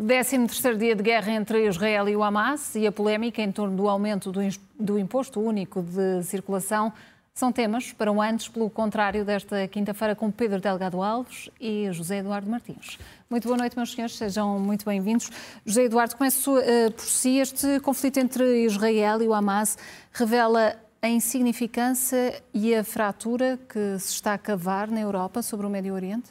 13º dia de guerra entre Israel e o Hamas e a polémica em torno do aumento do imposto único de circulação são temas para o antes, pelo contrário, desta quinta-feira com Pedro Delgado Alves e José Eduardo Martins. Muito boa noite, meus senhores, sejam muito bem-vindos. José Eduardo, começo uh, por si. Este conflito entre Israel e o Hamas revela a insignificância e a fratura que se está a cavar na Europa sobre o Médio Oriente?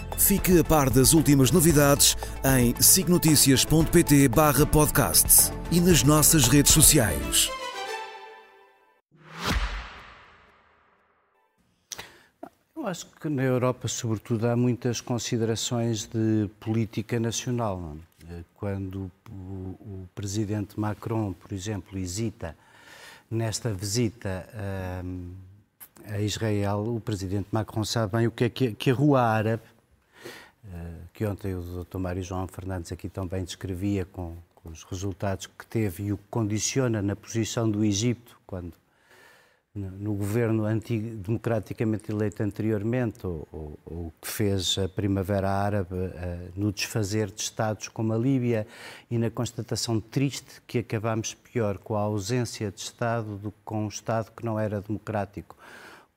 Fique a par das últimas novidades em signoticias.pt barra podcast e nas nossas redes sociais. Eu acho que na Europa, sobretudo, há muitas considerações de política nacional. É? Quando o, presidente Macron, por exemplo, hesita nesta visita hum, a Israel, o presidente Macron sabe bem o que é que a rua árabe que ontem o Dr. Mário João Fernandes aqui também descrevia com, com, os resultados que teve e o que condiciona na posição do Egito quando no, no governo democraticamente eleito anteriormente, ou, ou, que fez a Primavera Árabe uh, no desfazer de Estados como a Líbia e na constatação triste que acabámos pior com a ausência de Estado do que com um Estado que não era democrático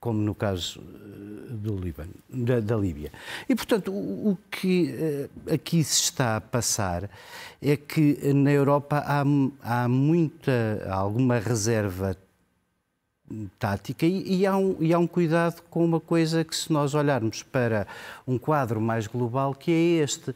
como no caso eh, do Líbano, da, da Líbia. E, portanto, o, o, que uh, aqui se está a passar é que na Europa há, há muita, há alguma reserva tática e, e, há um, e há um cuidado com uma coisa que se nós olharmos para um quadro mais global que é este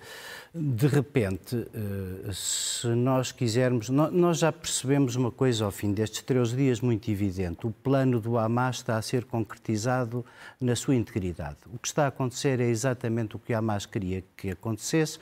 de repente, eh, se nós quisermos, nós já percebemos uma coisa ao fim destes três dias muito evidente: o plano do Hamas está a ser concretizado na sua integridade. O que está a acontecer é exatamente o que o Hamas queria que acontecesse,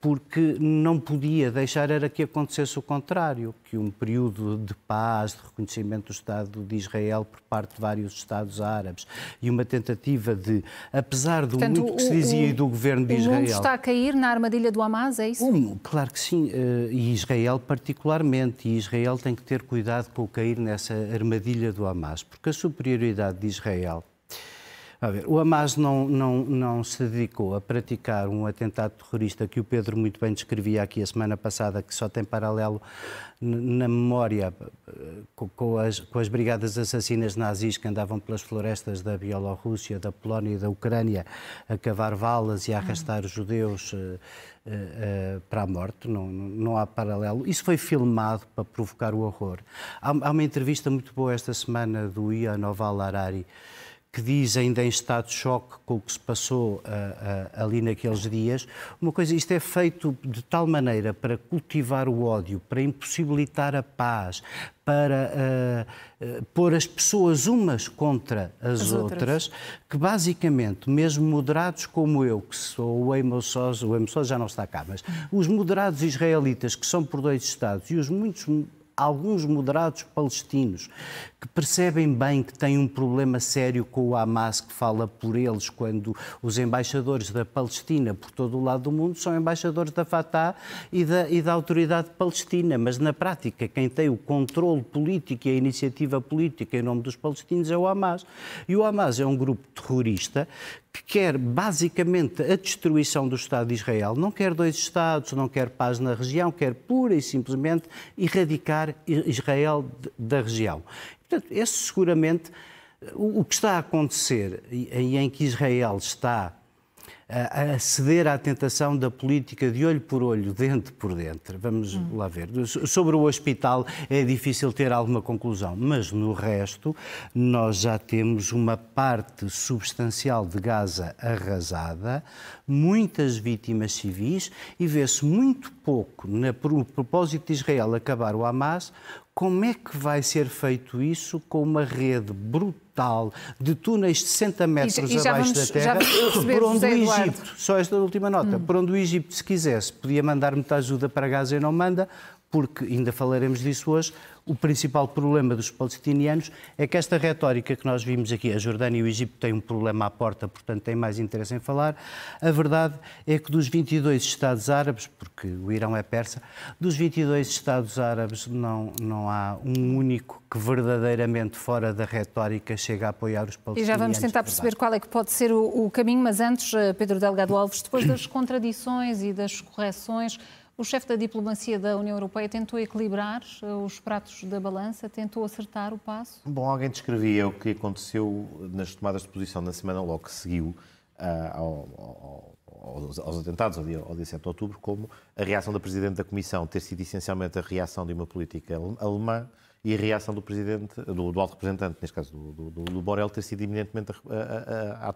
porque não podia deixar era que acontecesse o contrário, que um período de paz, de reconhecimento do Estado de Israel por parte de vários Estados árabes e uma tentativa de, apesar do Portanto, muito que se dizia o, do governo de Israel... O mundo está a cair na armadilha do Hamas, é isso? Um, claro que sim, eh, e Israel particularmente, e Israel tem que ter cuidado com o cair nessa armadilha do Hamas, porque a superioridade de Israel Ver, o Hamas não, não, não se dedicou a praticar um atentado terrorista que o Pedro muito bem descrevia aqui a semana passada, que só tem paralelo na memória eh, com as, com as brigadas assassinas nazis que andavam pelas florestas da Bielorrússia, da Polónia e da Ucrânia a cavar valas e a arrastar os judeus uh, uh, para a morte. Não, não há paralelo. Isso foi filmado para provocar o horror. Há, há uma entrevista muito boa esta semana do Ian Noval Harari que diz ainda em estado de choque com o que se passou uh, uh, ali naqueles dias. Uma coisa, isto é feito de tal maneira para cultivar o ódio, para impossibilitar a paz, para uh, pôr as pessoas umas contra as, as outras. outras. que basicamente, mesmo moderados como eu, que sou o Amos o Amos já não está cá, mas os moderados israelitas, que são por dois Estados, e os muitos alguns moderados palestinos que percebem bem que têm um problema sério com o Hamas, que fala por eles, quando os embaixadores da Palestina por todo o lado do mundo são embaixadores da Fatah e da, e da autoridade palestina. Mas, na prática, quem tem o controle político e a iniciativa política em nome dos palestinos é o Hamas. E o Hamas é um grupo terrorista que quer basicamente a destruição do Estado de Israel, não quer dois Estados, não quer paz na região, quer pura e simplesmente erradicar Israel da região. Portanto, esse seguramente o que está a acontecer e em que Israel está a ceder à tentação da política de olho por olho, dente por dentro. Vamos hum. lá ver. Sobre o hospital é difícil ter alguma conclusão, mas no resto nós já temos uma parte substancial de Gaza arrasada, muitas vítimas civis e vê-se muito pouco no propósito de Israel acabar o Hamas como é que vai ser feito isso com uma rede brutal de túneis de 60 metros e, e abaixo vamos, da terra, por onde o Egito, só esta última nota, hum. por onde o Egito, se quisesse, podia mandar muita ajuda para Gaza e não manda, porque, ainda falaremos disso hoje, o principal problema dos palestinianos é que esta retórica que nós vimos aqui, a Jordânia e o Egito têm um problema à porta, portanto têm mais interesse em falar. A verdade é que dos 22 Estados árabes, porque o Irão é persa, dos 22 Estados árabes não, não há um único que verdadeiramente fora da retórica chega a apoiar os palestinianos. E já vamos tentar perceber qual é que pode ser o, o caminho, mas antes, eh, Pedro Delgado Alves, depois das contradições e das correções, o chefe da diplomacia da União Europeia tentou equilibrar eh, os pratos da balança, tentou acertar o passo? Bom, alguém descrevia o que aconteceu nas tomadas de posição na semana logo que seguiu uh, ao, ao, aos, atentados, ao dia, ao dia 7 de outubro, como a reação da Presidente da Comissão ter sido essencialmente a reação de uma política alemã e a reação do presidente, do, do alto representante, neste caso do, do, do Borrell, ter sido eminentemente a, a, a,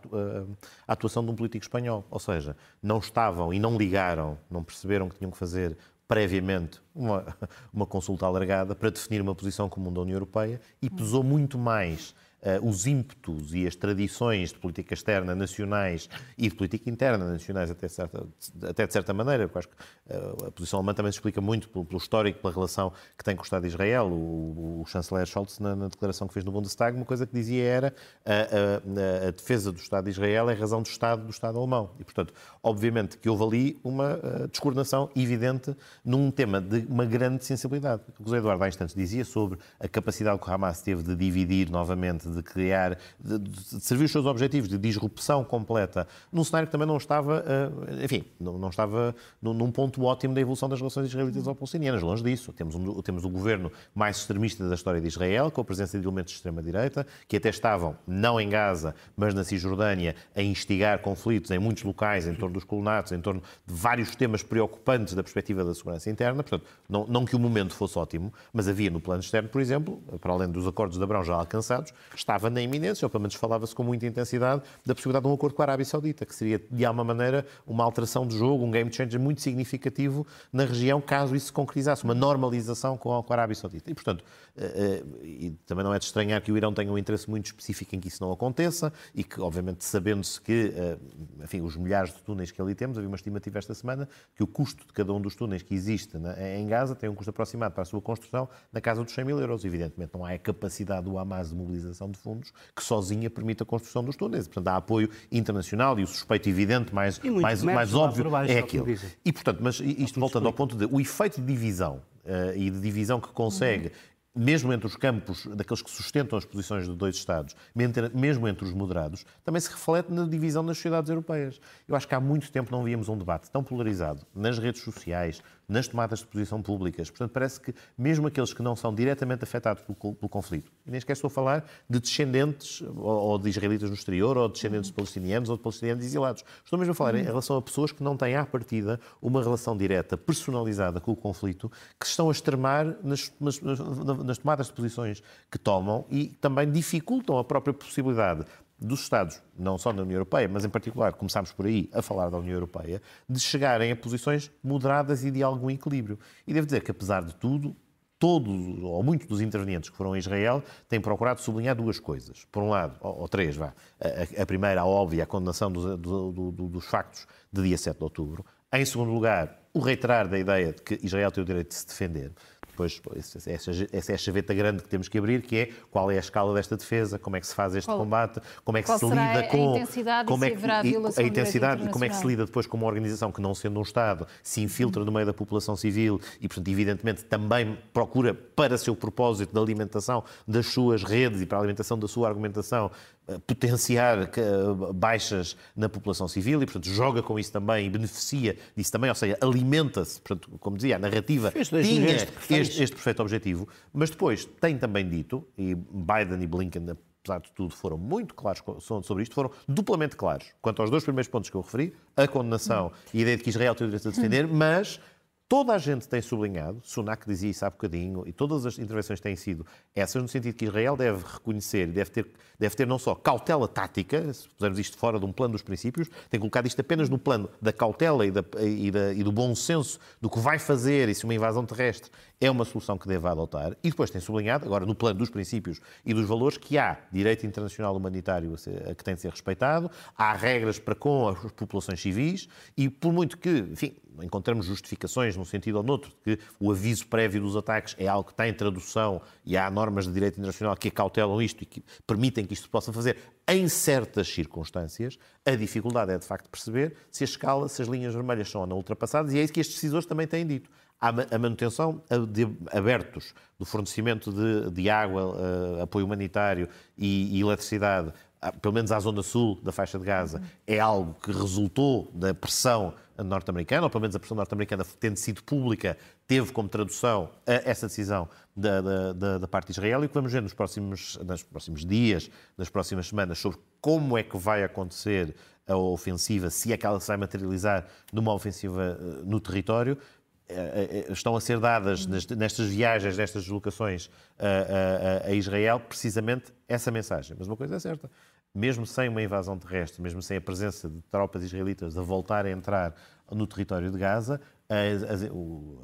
a, atuação de um político espanhol. Ou seja, não estavam e não ligaram, não perceberam que tinham que fazer previamente uma, uma consulta alargada para definir uma posição comum da União Europeia e pesou muito mais uh, os ímpetos e as tradições de política externa nacionais e de política interna nacionais, até, certa, até de certa maneira, porque acho que uh, a posição alemã também se explica muito pelo, pelo, histórico, pela relação que tem com o Estado de Israel. O, o chanceler Scholz, na, na, declaração que fez no Bundestag, uma coisa que dizia era a, a, a, defesa do Estado de Israel é razão do Estado do Estado alemão. E, portanto, obviamente que houve ali uma uh, descoordenação evidente num tema de uma grande sensibilidade. O o José Eduardo há instantes dizia sobre a capacidade que o Hamas teve de dividir novamente, de criar, de, de servir os seus objetivos de disrupção completa, num cenário que também não estava, uh, enfim, não, não estava num, num, ponto ótimo da evolução das relações israelitas ou palestinianas. Longe disso. Temos, um, temos o governo mais extremista da história de Israel, com a presença de elementos de extrema-direita, que até estavam, não em Gaza, mas na Cisjordânia, a instigar conflitos em muitos locais, em torno dos colonatos, em torno de vários temas preocupantes da perspectiva da segurança interna. Portanto, não, não que o momento fosse ótimo, mas havia no plano externo, por exemplo, para além dos acordos de Abrão já alcançados, estava na iminência, ou pelo menos falava-se com muita intensidade, da possibilidade de um acordo com a Arábia Saudita, que seria, de alguma maneira, uma alteração de jogo, um game changer muito significativo na região, caso isso se concretizasse, uma normalização com a, Arábia Saudita. E, portanto, eh, eh, e também não é de estranhar que o Irão tenha um interesse muito específico em que isso não aconteça e que, obviamente, sabendo-se que, eh, enfim, os milhares de túneis que ali temos, havia uma estimativa esta semana que o custo de cada um dos túneis que existe em Gaza tem um custo aproximado para a sua construção na casa dos 100 mil euros. Evidentemente, não há a capacidade do Hamas de mobilização de fundos que sozinha permite a construção dos túneis. Portanto, há apoio internacional e o suspeito evidente, mais, mais, mais óbvio, é aquele. E, portanto, mas isto voltando ao ponto de o efeito de divisão uh, e de divisão que consegue uhum mesmo entre os campos daqueles que sustentam as posições de dois Estados, mesmo entre os moderados, também se reflete na divisão das sociedades europeias. Eu acho que há muito tempo não víamos um debate tão polarizado nas redes sociais, nas tomadas de posição públicas. Portanto, parece que mesmo aqueles que não são diretamente afetados pelo, pelo conflito, e nem estou a falar de descendentes ou, de israelitas no exterior, ou de descendentes de palestinianos, ou de palestinianos exilados. Estou mesmo a falar em relação a pessoas que não têm à partida uma relação direta, personalizada com o conflito, que se estão a extremar nas, nas, nas tomadas de posições que tomam e também dificultam a própria possibilidade dos Estados, não só na União Europeia, mas em particular, começámos por aí a falar da União Europeia, de chegarem a posições moderadas e de algum equilíbrio. E devo dizer que, apesar de tudo, todos ou muitos dos intervenientes que foram a Israel têm procurado sublinhar duas coisas. Por um lado, ou, três, vá. A, a, primeira, a óbvia, a condenação dos, do, do, dos factos de dia 7 de outubro. Em segundo lugar, o reiterar da ideia de que Israel tem o direito de se defender. Depois, essa, é a chaveta grande que temos que abrir, que é qual é a escala desta defesa, como é que se faz este qual, combate, como é que se lida com... a intensidade como é que, a, a intensidade, como é que se lida depois com uma organização que, não sendo um Estado, se infiltra no meio da população civil e, portanto, evidentemente, também procura, para seu propósito de alimentação das suas redes e para a alimentação da sua argumentação, potenciar eh, baixas na população civil e, portanto, joga com isso também e beneficia disso também, ou seja, alimenta-se, portanto, como dizia, a narrativa tinha este, este perfeito objetivo, mas depois tem também dito, e Biden e Blinken apesar de tudo, foram muito claros sobre isto, foram duplamente claros quanto aos dois primeiros pontos que eu referi, a condenação e a ideia de que Israel tem o direito de defender, mas Toda a gente tem sublinhado, Sunak dizia isso há bocadinho, e todas as intervenções têm sido essas, no sentido que Israel deve reconhecer, deve ter, deve ter não só cautela tática, se pusermos isto fora de um plano dos princípios, tem colocado isto apenas no plano da cautela e, da, e, da, e do bom senso do que vai fazer e se uma invasão terrestre é uma solução que deve adotar. E depois tem sublinhado, agora no plano dos princípios e dos valores, que há direito internacional humanitário a, ser, a que tem de ser respeitado, há regras para com as populações civis e por muito que, enfim, encontramos justificações num sentido ou noutro, que o aviso prévio dos ataques é algo que está em tradução e há normas de direito internacional que acautelam isto e que permitem que isto se possa fazer em certas circunstâncias, a dificuldade é de facto perceber se a escala, se as linhas vermelhas são ou não ultrapassadas e é isso que estes decisores também têm dito. A manutenção de abertos do fornecimento de, de água, uh, apoio humanitário e, e eletricidade pelo menos à zona sul da faixa de Gaza, é algo que resultou da pressão norte-americana, ou pelo menos a pressão norte-americana tendo sido pública, teve como tradução essa decisão da, da, da, parte de Israel e o que vamos ver nos próximos, nos próximos dias, nas próximas semanas, sobre como é que vai acontecer a ofensiva, se é que ela se vai materializar numa ofensiva eh, no território, eh, eh, estão a ser dadas nestas viagens, nestas deslocações a, a, a, Israel, precisamente essa mensagem. Mas uma coisa é certa: mesmo sem uma invasão terrestre, mesmo sem a presença de tropas israelitas a voltar a entrar no território de Gaza, as, as, o,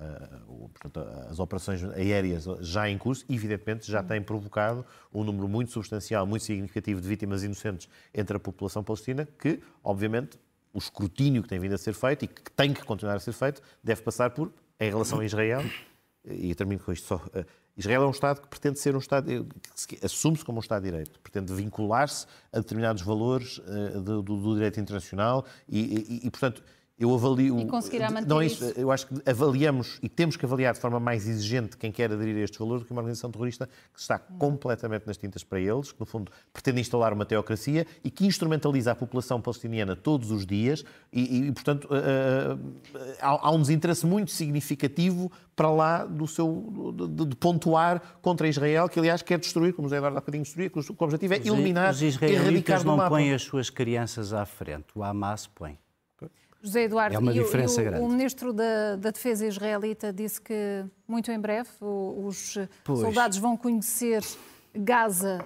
o, portanto, as operações aéreas já em curso, evidentemente, já têm provocado um número muito substancial, muito significativo de vítimas inocentes entre a população palestina, que, obviamente, o escrutínio que tem vindo a ser feito e que tem que continuar a ser feito deve passar por, em relação a Israel, e termino com isto só, Israel é um Estado que pretende ser um Estado, eh, que assume-se como um Estado de Direito, pretende vincular-se a determinados valores uh, do, do, direito internacional e, e, e, portanto, eu avalio. E conseguirá manter não é isso. Eu acho que avaliamos e temos que avaliar de forma mais exigente quem quer aderir a estes valores do que uma organização terrorista que está completamente nas tintas para eles, que no fundo pretende instalar uma teocracia e que instrumentaliza a população palestiniana todos os dias e, e portanto, uh, uh, há, há, um desinteresse muito significativo para lá do seu de, de, pontuar contra Israel, que aliás quer destruir, como o José Eduardo há bocadinho destruir, que o, o objetivo é eliminar, os israelitas não põem as suas crianças à frente, o Hamas põe. José Eduardo, é uma diferença o, grande. O ministro da, da, Defesa israelita disse que muito em breve os pois. soldados vão conhecer Gaza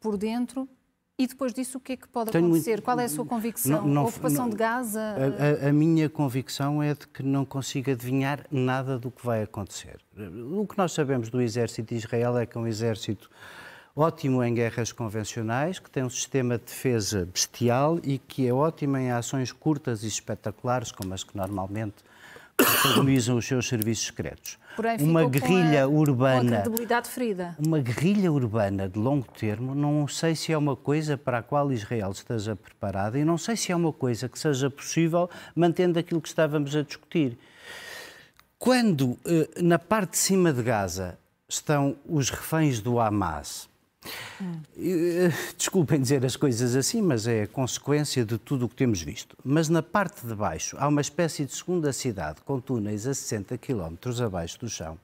por dentro. E depois disso, o que é que pode Tenho acontecer? Muito... Qual é a sua convicção? Não, não, a ocupação não, de Gaza? A, a, a, minha convicção é de que não consigo adivinhar nada do que vai acontecer. O que nós sabemos do exército de Israel é que é um exército ótimo em guerras convencionais, que tem um sistema de defesa bestial e que é ótimo em ações curtas e espetaculares, como as que normalmente protagonizam os seus serviços secretos. Porém, uma guerrilha urbana, credibilidade ferida. Uma guerrilha urbana de longo termo, não sei se é uma coisa para a qual Israel esteja preparada e não sei se é uma coisa que seja possível mantendo aquilo que estávamos a discutir. Quando eh, na parte de cima de Gaza estão os reféns do Hamas, eh, desculpem dizer as coisas assim, mas é consequência de tudo o que temos visto. Mas na parte de baixo há uma espécie de segunda cidade com túneis a 60 km abaixo do chão.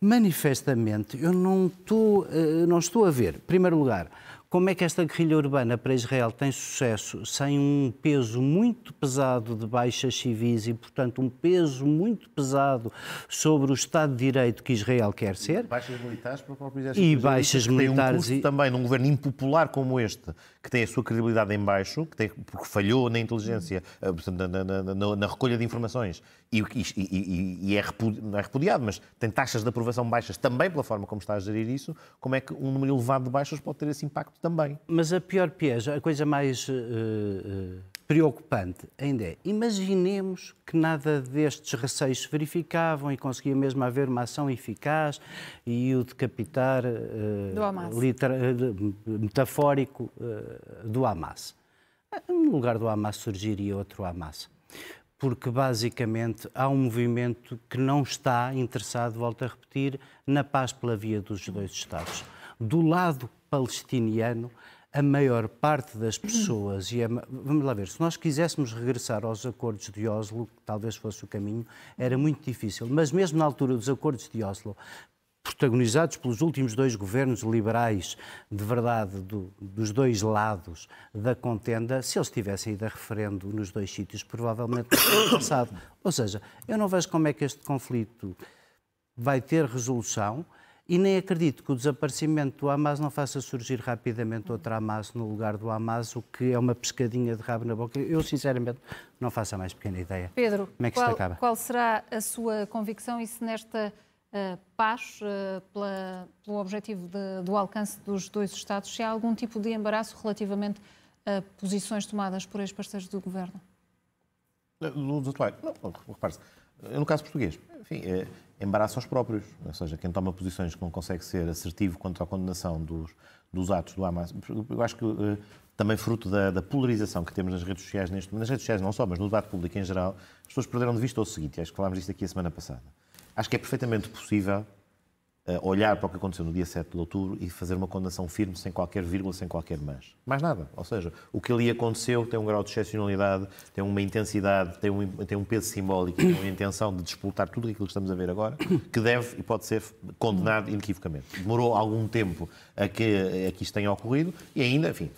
Manifestamente, eu não estou, eh, não estou a ver, em primeiro lugar, como é que esta guerrilha urbana para Israel tem sucesso sem um peso muito pesado de baixas civis e, portanto, um peso muito pesado sobre o Estado de Direito que Israel quer ser? Baixas militares para o próprio exército. E baixas militares. Tem um também num governo impopular como este, que tem a sua credibilidade em baixo, que tem, porque falhou na inteligência, eh, na, na, na, na recolha de informações e, e, e, e é, repudi, não é repudiado, mas tem taxas de aprovação baixas também pela forma como está a gerir isso, como é que um número elevado de baixas pode ter esse impacto também? Mas a pior pieja, a coisa mais uh, uh, preocupante ainda é, imaginemos que nada destes receios se verificavam e conseguia mesmo haver uma ação eficaz e o decapitar uh, metafórico do Hamas. No lugar do Hamas surgiria outro Hamas porque basicamente há um movimento que não está interessado, volto a repetir, na paz pela via dos dois Estados. Do lado palestiniano, a maior parte das pessoas, e a, vamos lá ver, se nós quiséssemos regressar aos acordos de Oslo, que talvez fosse o caminho, era muito difícil. Mas mesmo na altura dos acordos de Oslo, protagonizados pelos últimos dois governos liberais, de verdade, do, dos dois lados da contenda, se eles tivessem ido a referendo nos dois sítios, provavelmente teria passado. Ou seja, eu não vejo como é que este conflito vai ter resolução e nem acredito que o desaparecimento do Hamas não faça surgir rapidamente outra Hamas no lugar do Hamas, o que é uma pescadinha de rabo na boca. Eu, sinceramente, não faço a mais pequena ideia. Pedro, como é que qual, isto acaba? qual será a sua convicção e se nesta uh, paz, uh, pela, pelo objetivo de, do alcance dos dois Estados, se há algum tipo de embaraço relativamente a posições tomadas por ex-parceiros do Governo? Dos atuais. Não, repare-se. No caso português, enfim, é, embaraça os próprios. Ou seja, quem toma posições que não consegue ser assertivo contra a condenação dos, dos atos do Hamas. Eu acho que uh, também fruto da, da, polarização que temos nas redes sociais, neste, nas redes sociais não só, mas no debate público em geral, as pessoas perderam de vista o seguinte, acho que falámos disto aqui a semana passada. Acho que é perfeitamente possível olhar para o que aconteceu no dia 7 de outubro e fazer uma condenação firme, sem qualquer vírgula, sem qualquer mas. Mais nada. Ou seja, o que ali aconteceu tem um grau de excepcionalidade, tem uma intensidade, tem um, tem um peso simbólico, tem uma intenção de disputar tudo aquilo que estamos a ver agora, que deve e pode ser condenado inequivocamente. Demorou algum tempo a que, a que isto tenha ocorrido e ainda, enfim,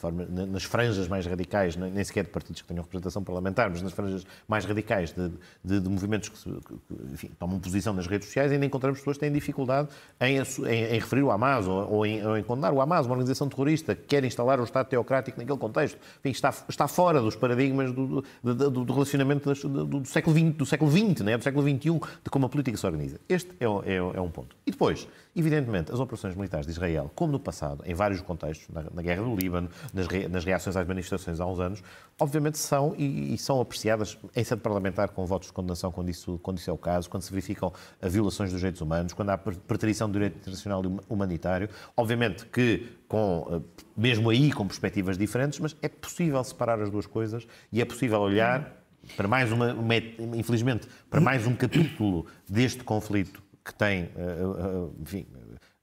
nas franjas mais radicais, nem sequer de partidos que tenham representação parlamentar, mas nas franjas mais radicais de, de, de movimentos que, que enfim, tomam posição nas redes sociais, ainda encontramos pessoas que têm dificuldade em, em, em referir o Hamas ou, ou, em, ou, em, condenar o Hamas, uma organização terrorista que quer instalar o Estado teocrático naquele contexto. Enfim, está, está fora dos paradigmas do, do, do relacionamento das, do, do, século XX, do século XX, né? do século XXI, de como a política se organiza. Este é, é, é um ponto. E depois, evidentemente, as operações militares de Israel, como no passado, em vários contextos, na, na guerra do Líbano, nas, re, nas, reações às manifestações há uns anos, obviamente são e, e, são apreciadas em sede parlamentar com votos de condenação quando isso, quando isso é o caso, quando se verificam violações dos direitos humanos, quando há preterição do direito internacional humanitário. Obviamente que com, eh, mesmo aí com perspectivas diferentes, mas é possível separar as duas coisas e é possível olhar para mais uma, uma infelizmente, para mais um capítulo deste conflito que tem, eh, eh, enfim,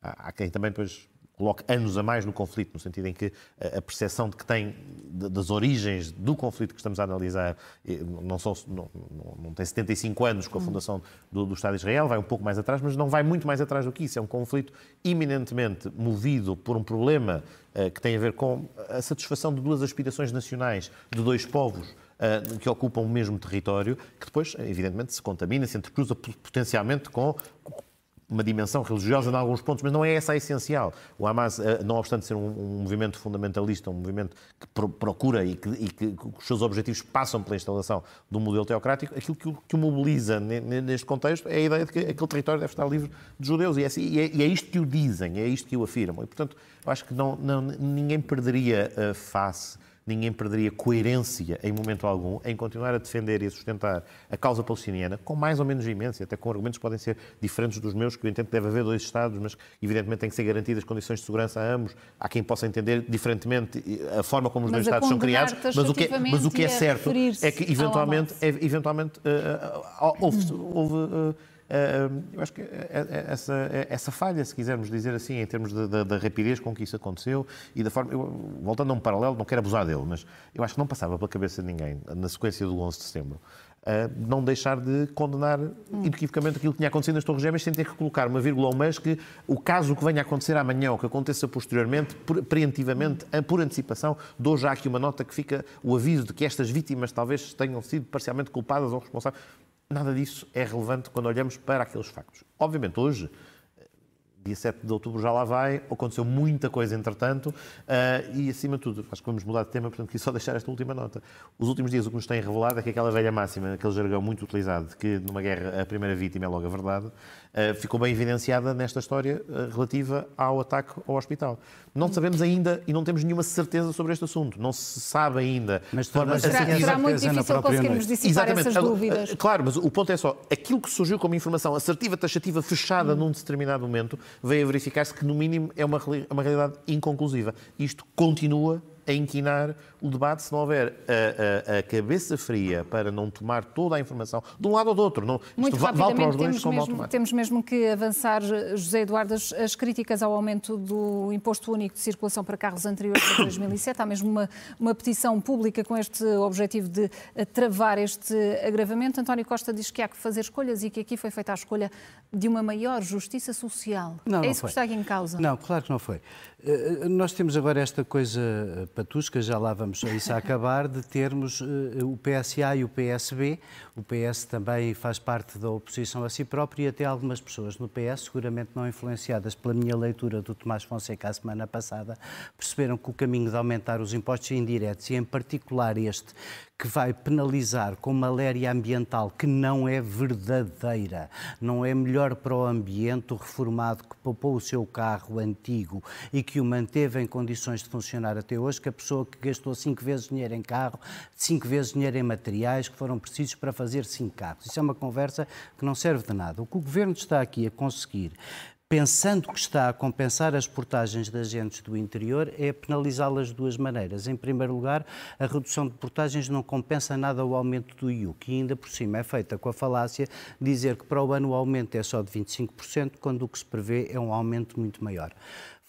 há quem também depois coloque anos a mais no conflito, no sentido em que a percepção de que tem das origens do conflito que estamos a analisar não, são, não, não tem 75 anos com a fundação do, do, Estado de Israel, vai um pouco mais atrás, mas não vai muito mais atrás do que isso. É um conflito eminentemente movido por um problema que tem a ver com a satisfação de duas aspirações nacionais de dois povos uh, que ocupam o mesmo território, que depois, evidentemente, se contamina, se entrecruza potencialmente com uma dimensão religiosa em alguns pontos, mas não é essa a essencial. O Hamas, eh, não obstante ser um, movimento fundamentalista, um movimento que pro, procura e que, e que, os seus objetivos passam pela instalação de um modelo teocrático, aquilo que que o mobiliza neste contexto é a ideia de que aquele território deve estar livre de judeus. E é, assim, e é, e é isto que o dizem, é isto que o afirmam. E, portanto, eu acho que não, não ninguém perderia a face ninguém perderia coerência em momento algum em continuar a defender e a sustentar a causa palestiniana com mais ou menos imensão, até com argumentos que podem ser diferentes dos meus, que eu entendo que deve haver dois Estados, mas evidentemente tem que ser garantidas condições de segurança a ambos. Há quem possa entender diferentemente a forma como os mas dois Estados são criados, mas o que, é, mas o que é certo é que eventualmente, é, eventualmente uh, uh, houve, houve uh, eu acho que essa, essa falha, se quisermos dizer assim, em termos da rapidez com que isso aconteceu e da forma. Eu, voltando a um paralelo, não quero abusar dele, mas eu acho que não passava pela cabeça de ninguém, na sequência do 11 de setembro, não deixar de condenar hum. inequivocamente aquilo que tinha acontecido nas Torres Gêmeas sem ter que colocar uma vírgula ou mais que o caso que venha a acontecer amanhã ou que aconteça posteriormente, preventivamente, por antecipação, dou já aqui uma nota que fica o aviso de que estas vítimas talvez tenham sido parcialmente culpadas ou responsáveis. Nada disso é relevante quando olhamos para aqueles factos. Obviamente, hoje, dia 7 de outubro já lá vai, aconteceu muita coisa entretanto, uh, e acima de tudo, acho que vamos mudar de tema, portanto, quis só deixar esta última nota. Os últimos dias o que nos tem revelado é que aquela velha máxima, aquele jargão muito utilizado, de que numa guerra a primeira vítima é logo a verdade, uh, ficou bem evidenciada nesta história uh, relativa ao ataque ao hospital. Não sabemos ainda e não temos nenhuma certeza sobre este assunto. Não se sabe ainda. Mas forma será, será muito difícil conseguirmos dissipar Exatamente. essas dúvidas. Claro, mas o ponto é só, aquilo que surgiu como informação assertiva, taxativa, fechada hum. num determinado momento, veio a verificar-se que, no mínimo, é uma, uma realidade inconclusiva. Isto continua a inquinar o debate se não houver a, a, a, cabeça fria para não tomar toda a informação de um lado ou do outro. Não, Muito isto vale para os dois como mesmo, Temos mesmo que avançar, José Eduardo, as, as, críticas ao aumento do imposto único de circulação para carros anteriores a 2007. Há mesmo uma, uma petição pública com este objetivo de eh, travar este agravamento. António Costa diz que há que fazer escolhas e que aqui foi feita a escolha de uma maior justiça social. Não, é não isso foi. que está aqui em causa? Não, claro que não foi. Eh, nós temos agora esta coisa patusca, já lá vamos a isso a acabar, de termos uh, o PSA e o PSB. O PS também faz parte da oposição a si próprio e até algumas pessoas no PS, seguramente não influenciadas pela minha leitura do Tomás Fonseca a semana passada, perceberam que o caminho de aumentar os impostos indiretos, e em particular este, que vai penalizar com maléria ambiental que não é verdadeira. Não é melhor para o ambiente o reformado que poupou o seu carro antigo e que o manteve em condições de funcionar até hoje que a pessoa que gastou cinco vezes dinheiro em carro, cinco vezes dinheiro em materiais que foram precisos para fazer cinco carros. Isso é uma conversa que não serve de nada. O que o Governo está aqui a conseguir pensando que está a compensar as portagens de agentes do interior, é penalizá-las de duas maneiras. Em primeiro lugar, a redução de portagens não compensa nada o aumento do IUC e ainda por cima é feita com a falácia de dizer que para o ano o aumento é só de 25%, quando o que se prevê é um aumento muito maior.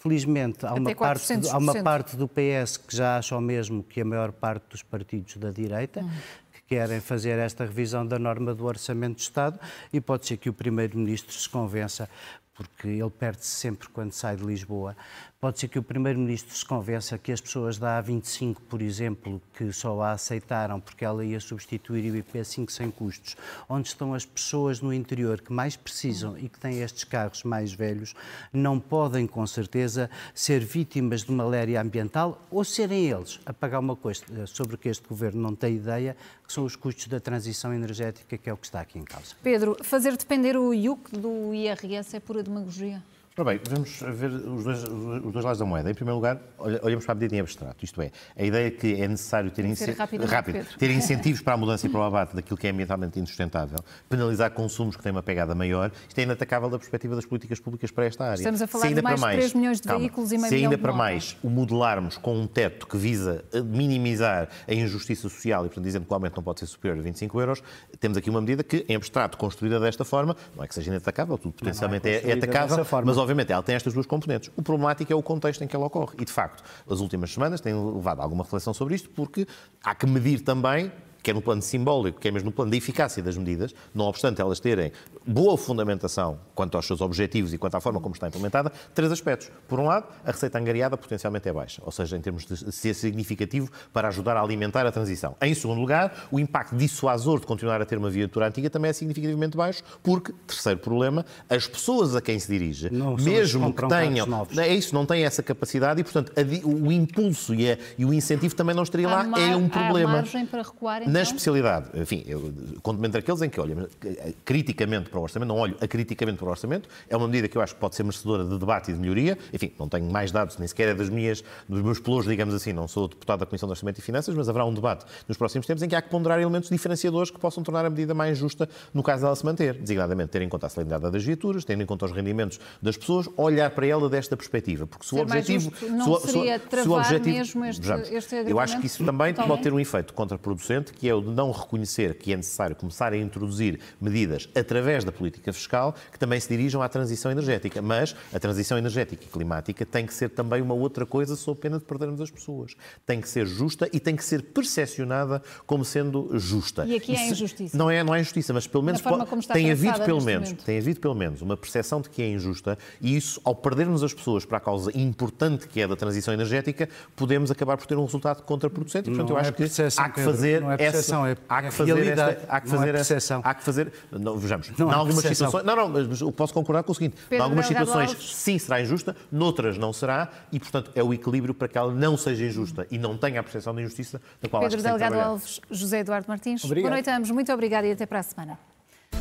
Felizmente, há uma, parte, há uma parte do PS que já acha o mesmo que a maior parte dos partidos da direita, uhum que querem fazer esta revisão da norma do Orçamento de Estado e pode ser que o Primeiro-Ministro se convença porque ele perde-se sempre quando sai de Lisboa, Pode ser que o Primeiro-Ministro se convença que as pessoas da A25, por exemplo, que só a aceitaram porque ela ia substituir o IP5 sem custos, onde estão as pessoas no interior que mais precisam e que têm estes carros mais velhos, não podem, com certeza, ser vítimas de maléria ambiental ou serem eles a pagar uma coisa sobre que este Governo não tem ideia, que são os custos da transição energética, que é o que está aqui em causa. Pedro, fazer depender o IUC do IRS é pura demagogia? Ora bem, vamos ver os dois, os dois lados da moeda. Em primeiro lugar, olhamos para a medida em abstrato, isto é, a ideia que é necessário ter, ince... rápido, ter incentivos para a mudança e para o abate daquilo que é ambientalmente insustentável, penalizar consumos que têm uma pegada maior, isto é inatacável da perspectiva das políticas públicas para esta área. Estamos a falar de mais, mais de 3 milhões de calma, veículos e meio Se ainda para mais o modelarmos com um teto que visa minimizar a injustiça social e, portanto, dizendo que o aumento não pode ser superior a 25 euros, temos aqui uma medida que, em abstrato, construída desta forma, não é que seja inatacável, tudo potencialmente não, não é, é atacável, mas obviamente ela tem estas duas componentes. O problemático é o contexto em que ela ocorre. E, de facto, as últimas semanas têm levado a alguma reflexão sobre isto, porque há que medir também quer no plano simbólico, quer mesmo no plano da eficácia das medidas, não obstante elas terem boa fundamentação quanto aos seus objetivos e quanto à forma como está implementada, três aspectos. Por um lado, a receita angariada potencialmente é baixa, ou seja, em termos de ser significativo para ajudar a alimentar a transição. Em segundo lugar, o impacto dissuasor de continuar a ter uma viatura antiga também é significativamente baixo, porque, terceiro problema, as pessoas a quem se dirige, não, mesmo que tenham, é isso, não têm essa capacidade e, portanto, a, o impulso e, a, e, o incentivo também não estaria lá, mar, é um problema. Há margem para recuar, então? Na especialidade, enfim, eu conto entre aqueles em que olho eh, criticamente para o orçamento, não olho acriticamente para o orçamento, é uma medida que eu acho que pode ser merecedora de debate e de melhoria. Enfim, não tenho mais dados, nem sequer é das minhas, dos meus pelouros, digamos assim, não sou deputado da Comissão de Orçamento e Finanças, mas haverá um debate nos próximos tempos em que há que ponderar elementos diferenciadores que possam tornar a medida mais justa no caso dela se manter. Designadamente, ter em conta a salinidade das viaturas, ter em conta os rendimentos das pessoas, olhar para ela desta perspectiva. Porque se o objetivo. não se, seria se, se o objetivo, mesmo este, este Eu acho que isso também pode ter um efeito contraproducente, que é o de não reconhecer que é necessário começar a introduzir medidas através da política fiscal que também se dirijam à transição energética. Mas a transição energética e climática tem que ser também uma outra coisa sob pena de perdermos as pessoas. Tem que ser justa e tem que ser percepcionada como sendo justa. E aqui Isso é injustiça. Não é, não é injustiça, mas pelo menos pode, tem havido pelo menos, tem havido pelo menos uma percepção de que é injusta e isso ao perdermos as pessoas para a causa importante que é da transição energética, podemos acabar por ter um resultado contraproducente. Portanto, não eu acho é que há que fazer não é essa, é, há que fazer esta, há que fazer não é essa, há que fazer, não, vejamos, não em algumas situações, não, não, mas eu posso concordar com o seguinte, em algumas situações Alves. sim será injusta, noutras não será e portanto é o equilíbrio para que ela não seja injusta e não tenha a percepção de injustiça da qual Pedro acho que Delgado Alves, José Eduardo Martins. Obrigado. Boa noite a ambos, muito obrigada e até para a semana.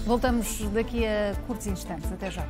Voltamos daqui a curtos instantes. Até já.